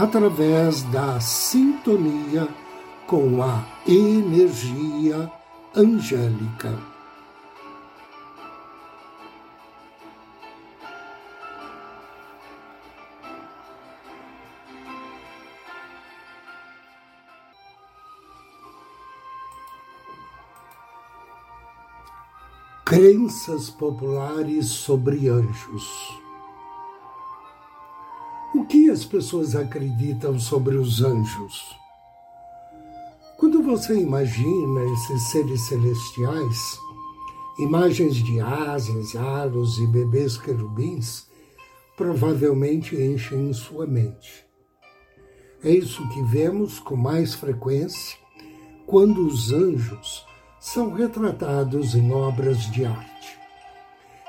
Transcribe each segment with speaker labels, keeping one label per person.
Speaker 1: através da sintonia com a energia angélica. Crenças populares sobre anjos. Que as pessoas acreditam sobre os anjos? Quando você imagina esses seres celestiais, imagens de asas, aros e bebês querubins, provavelmente enchem sua mente. É isso que vemos com mais frequência quando os anjos são retratados em obras de arte.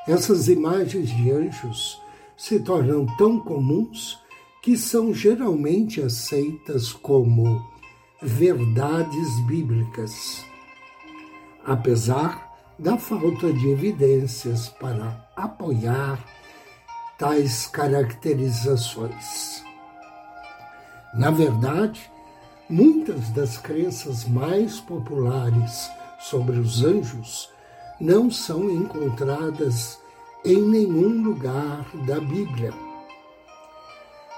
Speaker 1: Essas imagens de anjos se tornam tão comuns que são geralmente aceitas como verdades bíblicas, apesar da falta de evidências para apoiar tais caracterizações. Na verdade, muitas das crenças mais populares sobre os anjos não são encontradas em nenhum lugar da Bíblia.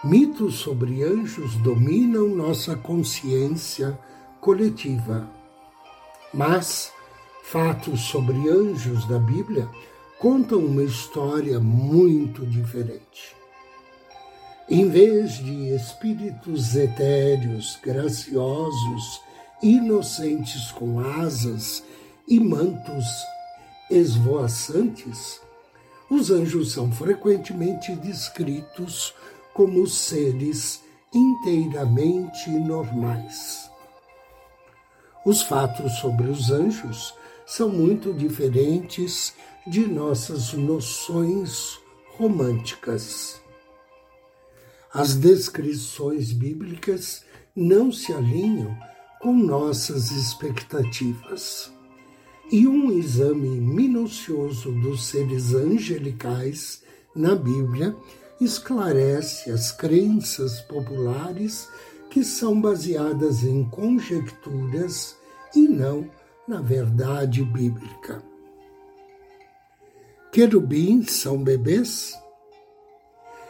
Speaker 1: Mitos sobre anjos dominam nossa consciência coletiva, mas fatos sobre anjos da Bíblia contam uma história muito diferente. Em vez de espíritos etéreos, graciosos, inocentes com asas e mantos esvoaçantes, os anjos são frequentemente descritos como seres inteiramente normais. Os fatos sobre os anjos são muito diferentes de nossas noções românticas. As descrições bíblicas não se alinham com nossas expectativas e um exame minucioso dos seres angelicais na Bíblia esclarece as crenças populares que são baseadas em conjecturas e não na verdade bíblica. Querubins são bebês?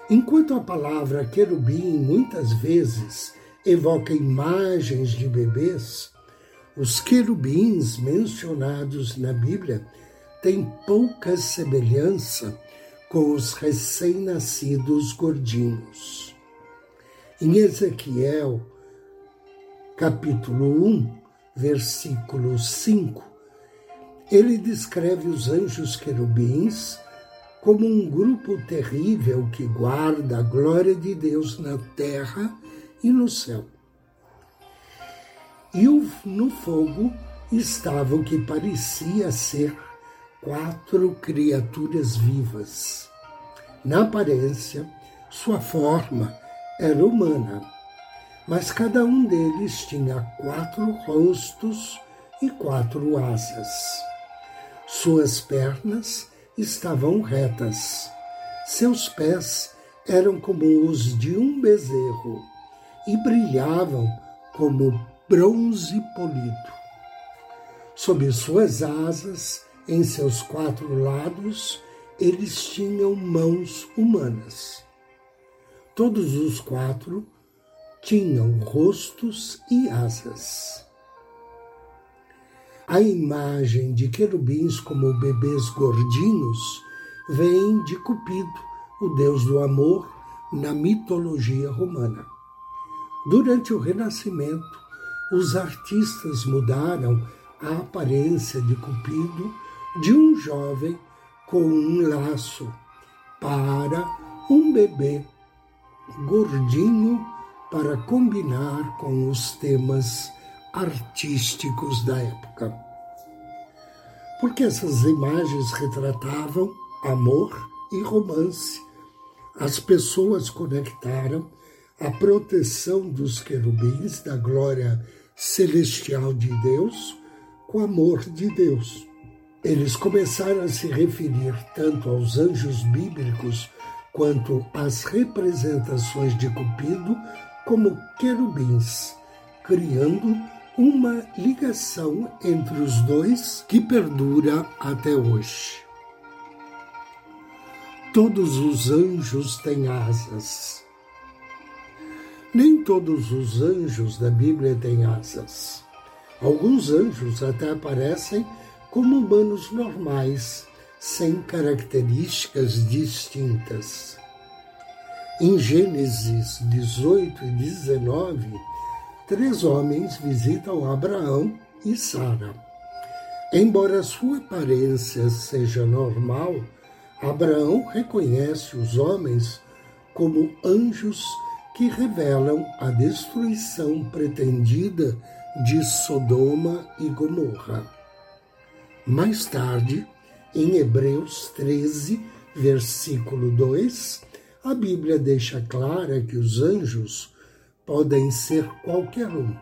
Speaker 1: Enquanto a palavra querubim muitas vezes evoca imagens de bebês, os querubins mencionados na Bíblia têm pouca semelhança com os recém-nascidos gordinhos. Em Ezequiel, capítulo 1, versículo 5, ele descreve os anjos querubins como um grupo terrível que guarda a glória de Deus na terra e no céu e no fogo estava o que parecia ser quatro criaturas vivas. Na aparência, sua forma era humana, mas cada um deles tinha quatro rostos e quatro asas. Suas pernas estavam retas, seus pés eram como os de um bezerro e brilhavam como bronze polido. Sob suas asas, em seus quatro lados, eles tinham mãos humanas. Todos os quatro tinham rostos e asas. A imagem de querubins como bebês gordinhos vem de Cupido, o deus do amor, na mitologia romana. Durante o Renascimento, os artistas mudaram a aparência de Cupido de um jovem com um laço para um bebê gordinho para combinar com os temas artísticos da época. Porque essas imagens retratavam amor e romance. As pessoas conectaram a proteção dos querubins da glória celestial de Deus com o amor de Deus. Eles começaram a se referir tanto aos anjos bíblicos quanto às representações de Cupido como querubins, criando uma ligação entre os dois que perdura até hoje. Todos os anjos têm asas. Nem todos os anjos da Bíblia têm asas. Alguns anjos até aparecem como humanos normais, sem características distintas. Em Gênesis 18 e 19, três homens visitam Abraão e Sara. Embora sua aparência seja normal, Abraão reconhece os homens como anjos que revelam a destruição pretendida de Sodoma e Gomorra. Mais tarde, em Hebreus 13, versículo 2, a Bíblia deixa clara que os anjos podem ser qualquer um.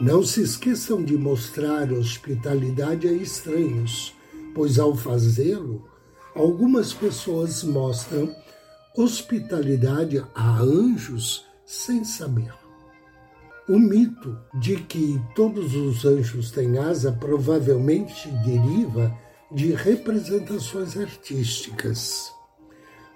Speaker 1: Não se esqueçam de mostrar hospitalidade a estranhos, pois ao fazê-lo, algumas pessoas mostram hospitalidade a anjos sem saber. O mito de que todos os anjos têm asa provavelmente deriva de representações artísticas.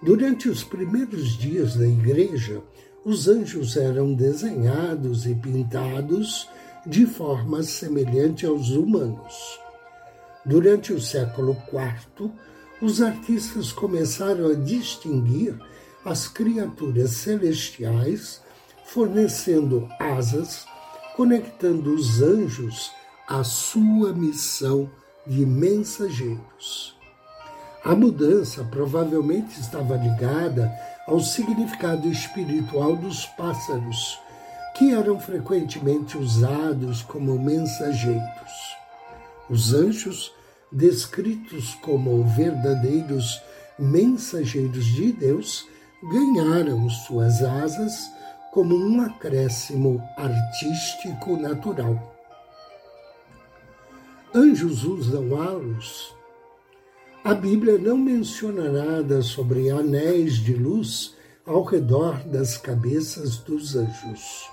Speaker 1: Durante os primeiros dias da igreja, os anjos eram desenhados e pintados de forma semelhante aos humanos. Durante o século IV, os artistas começaram a distinguir as criaturas celestiais fornecendo asas, conectando os anjos à sua missão de mensageiros. A mudança provavelmente estava ligada ao significado espiritual dos pássaros, que eram frequentemente usados como mensageiros. Os anjos, descritos como verdadeiros mensageiros de Deus, ganharam suas asas como um acréscimo artístico natural. Anjos usam halos. A Bíblia não menciona nada sobre anéis de luz ao redor das cabeças dos anjos.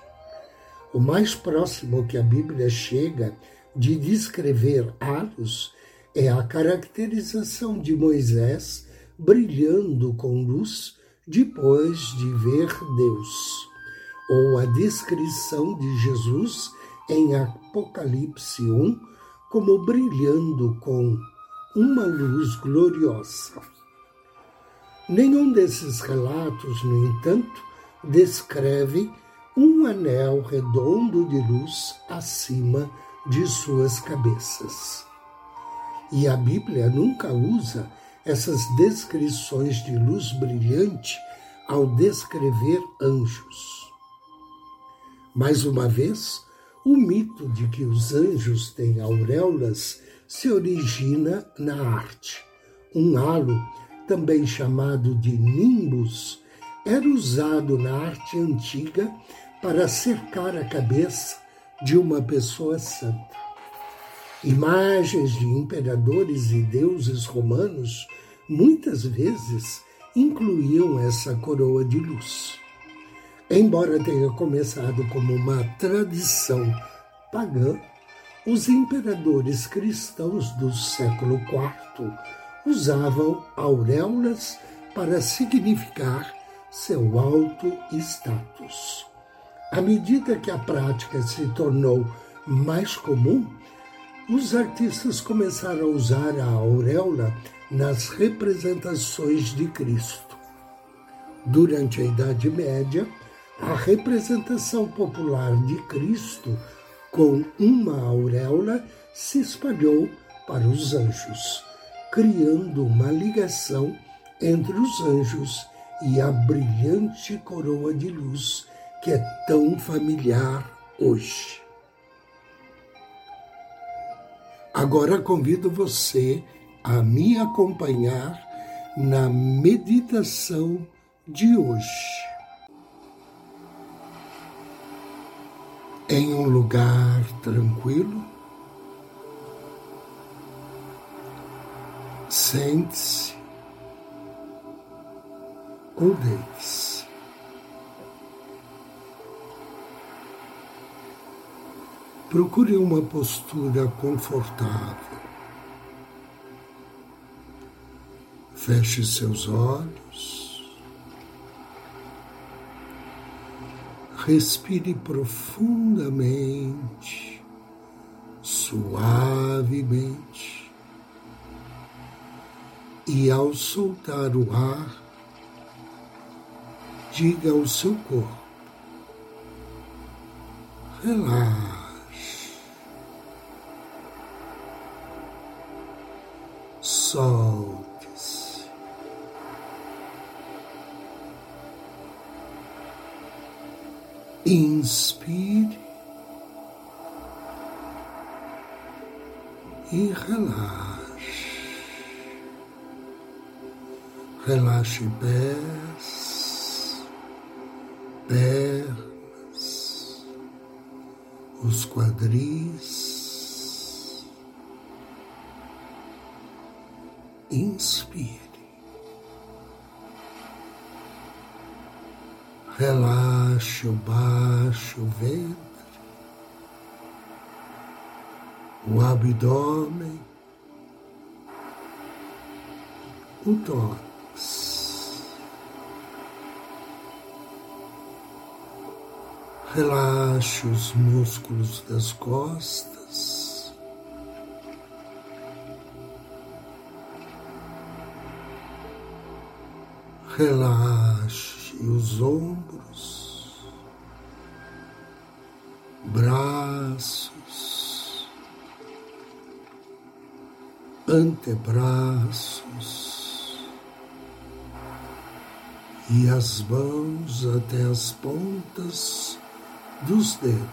Speaker 1: O mais próximo que a Bíblia chega de descrever halos é a caracterização de Moisés brilhando com luz depois de ver Deus ou a descrição de Jesus em Apocalipse 1 como brilhando com uma luz gloriosa. Nenhum desses relatos, no entanto, descreve um anel redondo de luz acima de suas cabeças. E a Bíblia nunca usa essas descrições de luz brilhante ao descrever anjos. Mais uma vez, o mito de que os anjos têm auréolas se origina na arte. Um halo, também chamado de nimbus, era usado na arte antiga para cercar a cabeça de uma pessoa santa. Imagens de imperadores e deuses romanos muitas vezes incluíam essa coroa de luz. Embora tenha começado como uma tradição pagã, os imperadores cristãos do século IV usavam auréolas para significar seu alto status. À medida que a prática se tornou mais comum, os artistas começaram a usar a auréola nas representações de Cristo. Durante a Idade Média, a representação popular de Cristo com uma auréola se espalhou para os anjos, criando uma ligação entre os anjos e a brilhante coroa de luz que é tão familiar hoje. Agora convido você a me acompanhar na meditação de hoje. Em um lugar tranquilo, sente-se ou deite-se. Procure uma postura confortável. Feche seus olhos. Respire profundamente, suavemente. E ao soltar o ar, diga ao seu corpo: relaxe. Solte-se. Inspire e relaxe. Relaxe pés, pernas, os quadris. inspire. Relaxe o baixo ventre, o abdômen, o tórax. Relaxe os músculos das costas. Relaxe os ombros, antebraços e as mãos até as pontas dos dedos.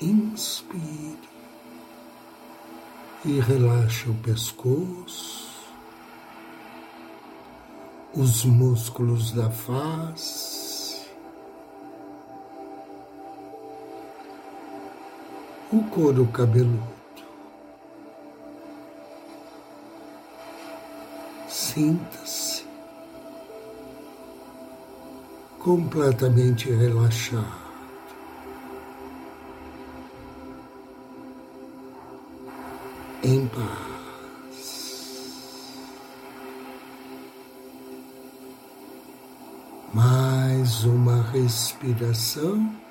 Speaker 1: Inspire e relaxa o pescoço, os músculos da face, o couro cabeludo. Sinta-se completamente relaxado. em paz. Mais uma respiração.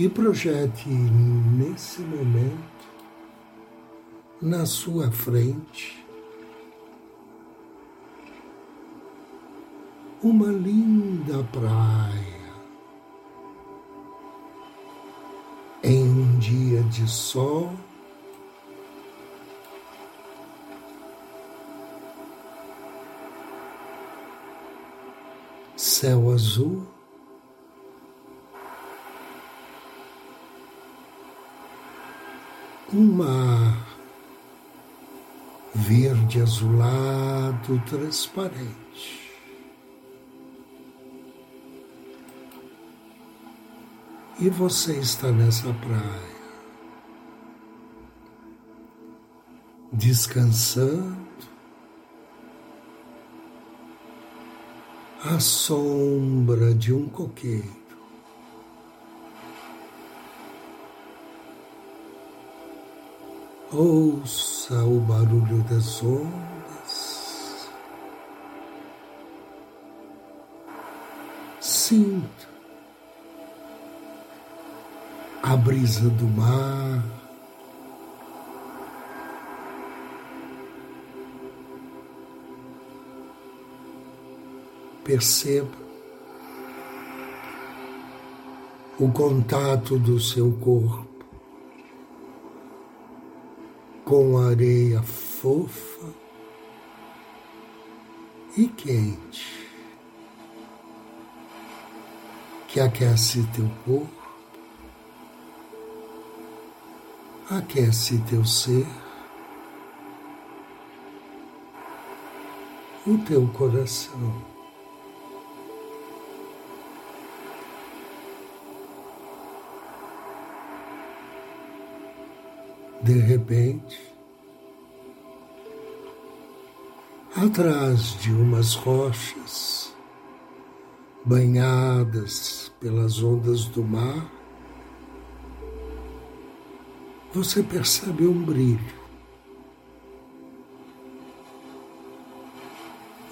Speaker 1: E projete nesse momento na sua frente uma linda praia em um dia de sol. Céu azul, um mar verde azulado transparente. e você está nessa praia, descansando, à sombra de um coqueiro. Ouça o barulho das ondas. Sinta a brisa do mar. Perceba o contato do seu corpo com areia fofa e quente, que aquece teu corpo, aquece teu ser, o teu coração. De repente, atrás de umas rochas banhadas pelas ondas do mar, você percebe um brilho.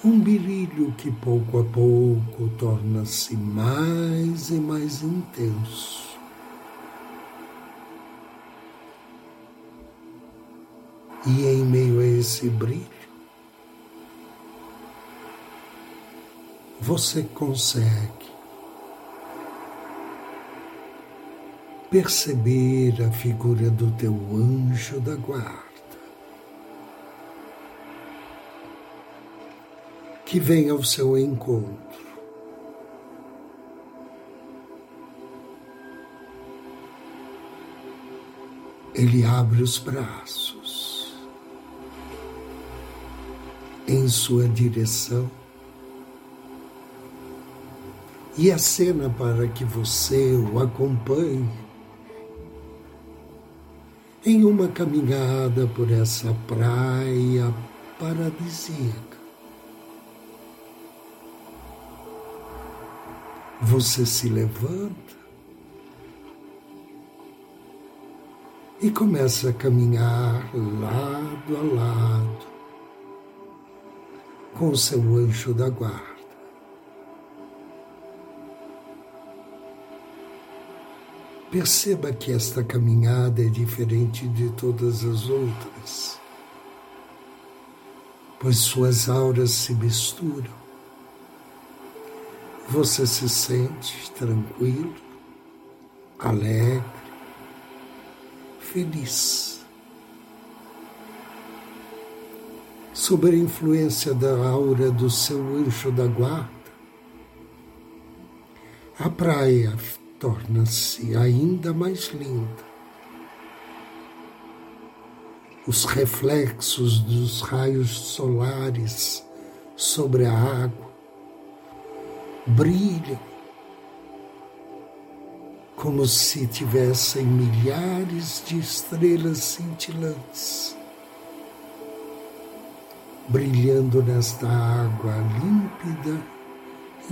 Speaker 1: Um brilho que pouco a pouco torna-se mais e mais intenso. E em meio a esse brilho, você consegue perceber a figura do teu anjo da guarda, que vem ao seu encontro. Ele abre os braços em sua direção e acena para que você o acompanhe em uma caminhada por essa praia paradisíaca. Você se levanta e começa a caminhar lado a lado com o seu anjo da guarda. Perceba que esta caminhada é diferente de todas as outras, pois suas auras se misturam. Você se sente tranquilo, alegre, feliz. Sob a influência da aura do seu anjo da guarda, a praia torna-se ainda mais linda. Os reflexos dos raios solares sobre a água brilham como se tivessem milhares de estrelas cintilantes brilhando nesta água límpida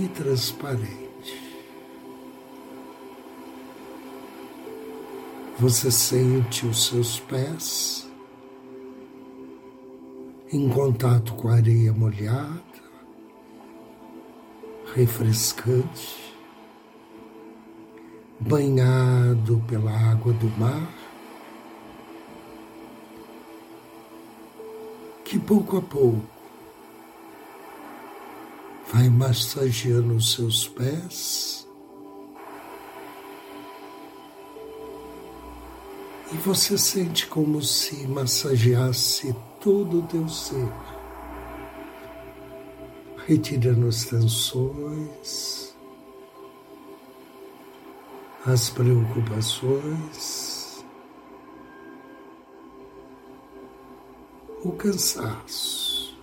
Speaker 1: e transparente. Você sente os seus pés em contato com a areia molhada, refrescante, banhado pela água do mar. Que pouco a pouco vai massageando os seus pés e você sente como se massageasse todo o teu ser, retirando as tensões, as preocupações. O cansaço.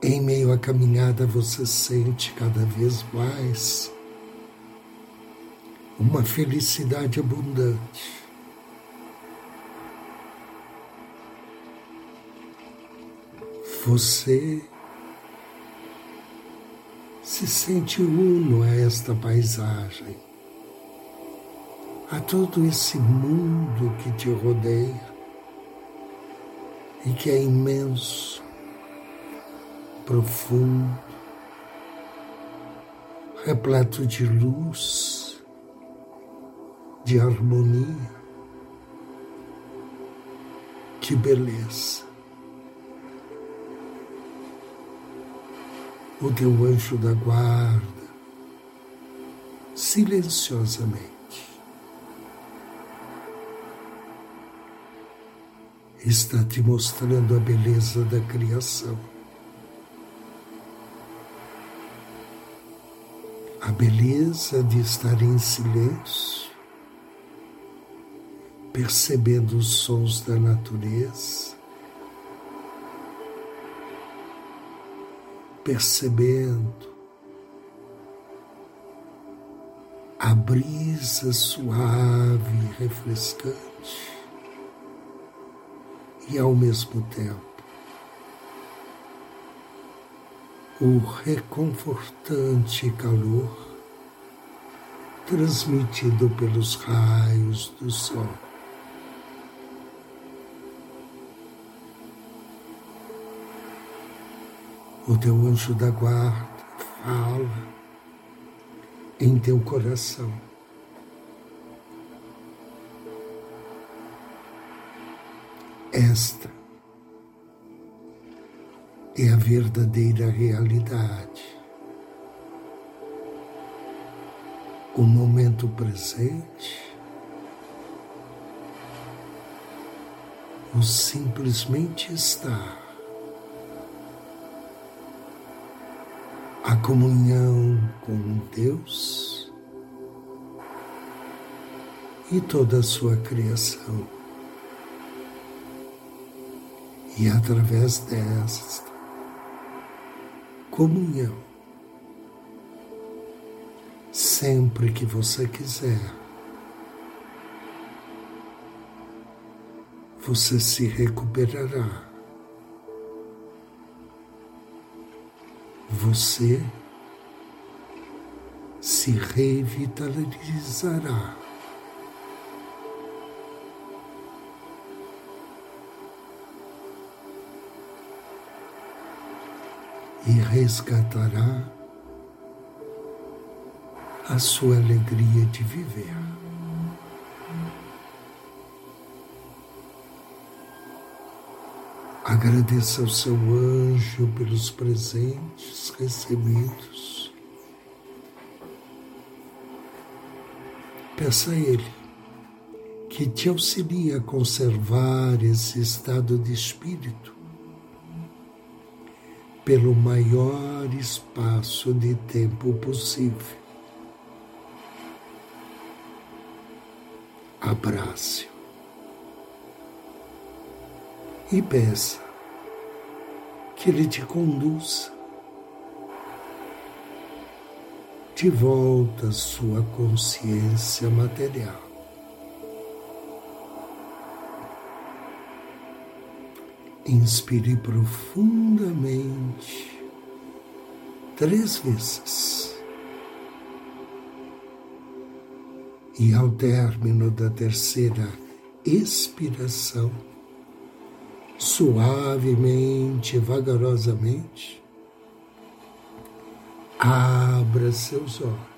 Speaker 1: Em meio à caminhada, você sente cada vez mais uma felicidade abundante. Você se sente uno a esta paisagem a todo esse mundo que te rodeia e que é imenso, profundo, repleto de luz, de harmonia, de beleza. O teu anjo da guarda, silenciosamente, está te mostrando a beleza da criação. A beleza de estar em silêncio, percebendo os sons da natureza, percebendo a brisa suave e refrescante e ao mesmo tempo o reconfortante calor transmitido pelos raios do sol. O teu anjo da guarda fala em teu coração. Esta é a verdadeira realidade. O momento presente, o simplesmente estar, a comunhão com Deus e toda a sua criação. E através desta comunhão, sempre que você quiser, você se recuperará. Você se revitalizará. E resgatará a sua alegria de viver. Agradeça ao seu anjo pelos presentes recebidos. Peça a ele que te auxilie a conservar esse estado de espírito pelo maior espaço de tempo possível. Abrace-o e peça que ele te conduza de volta à sua consciência material. Inspire profundamente três vezes. E ao término da terceira expiração, suavemente, vagarosamente, abra seus olhos.